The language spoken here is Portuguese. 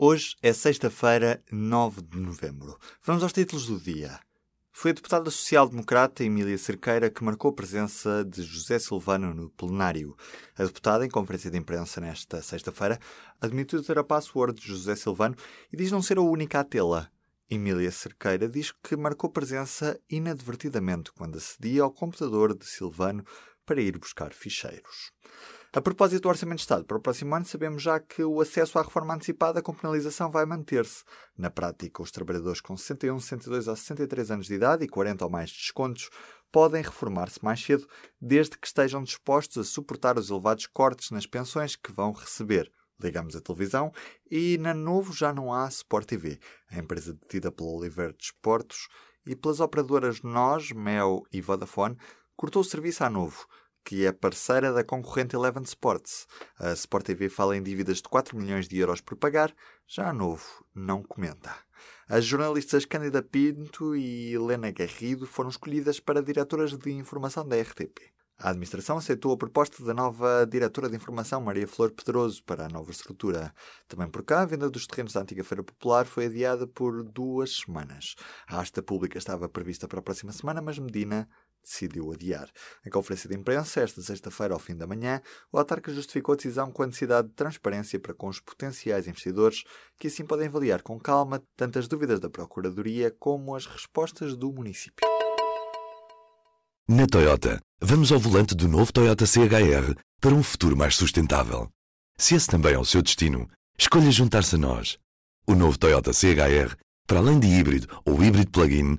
Hoje é sexta-feira, 9 de novembro. Vamos aos títulos do dia. Foi a deputada social-democrata Emília Cerqueira que marcou a presença de José Silvano no plenário. A deputada, em conferência de imprensa nesta sexta-feira, admitiu ter a password de José Silvano e diz não ser a única a tê-la. Emília Cerqueira diz que marcou presença inadvertidamente quando acedia ao computador de Silvano para ir buscar ficheiros. A propósito do Orçamento de Estado para o próximo ano, sabemos já que o acesso à reforma antecipada com penalização vai manter-se. Na prática, os trabalhadores com 61, 62 ou 63 anos de idade e 40 ou mais descontos podem reformar-se mais cedo, desde que estejam dispostos a suportar os elevados cortes nas pensões que vão receber. Ligamos a televisão e na Novo já não há Sport TV. A empresa detida pela Oliver Desportos e pelas operadoras NOS, Mel e Vodafone cortou o serviço à Novo que é parceira da concorrente Eleven Sports. A Sport TV fala em dívidas de 4 milhões de euros por pagar, já a Novo não comenta. As jornalistas Cândida Pinto e Helena Garrido foram escolhidas para diretoras de informação da RTP. A administração aceitou a proposta da nova diretora de informação, Maria Flor Pedroso, para a nova estrutura. Também por cá, a venda dos terrenos da antiga Feira Popular foi adiada por duas semanas. A asta pública estava prevista para a próxima semana, mas Medina decidiu adiar. Em conferência de imprensa, esta sexta-feira, ao fim da manhã, o autarca justificou a decisão com a necessidade de transparência para com os potenciais investidores, que assim podem avaliar com calma tanto as dúvidas da Procuradoria como as respostas do município. Na Toyota, vamos ao volante do novo Toyota CHR para um futuro mais sustentável. Se esse também é o seu destino, escolha juntar-se a nós. O novo Toyota CHR, para além de híbrido ou híbrido plug-in,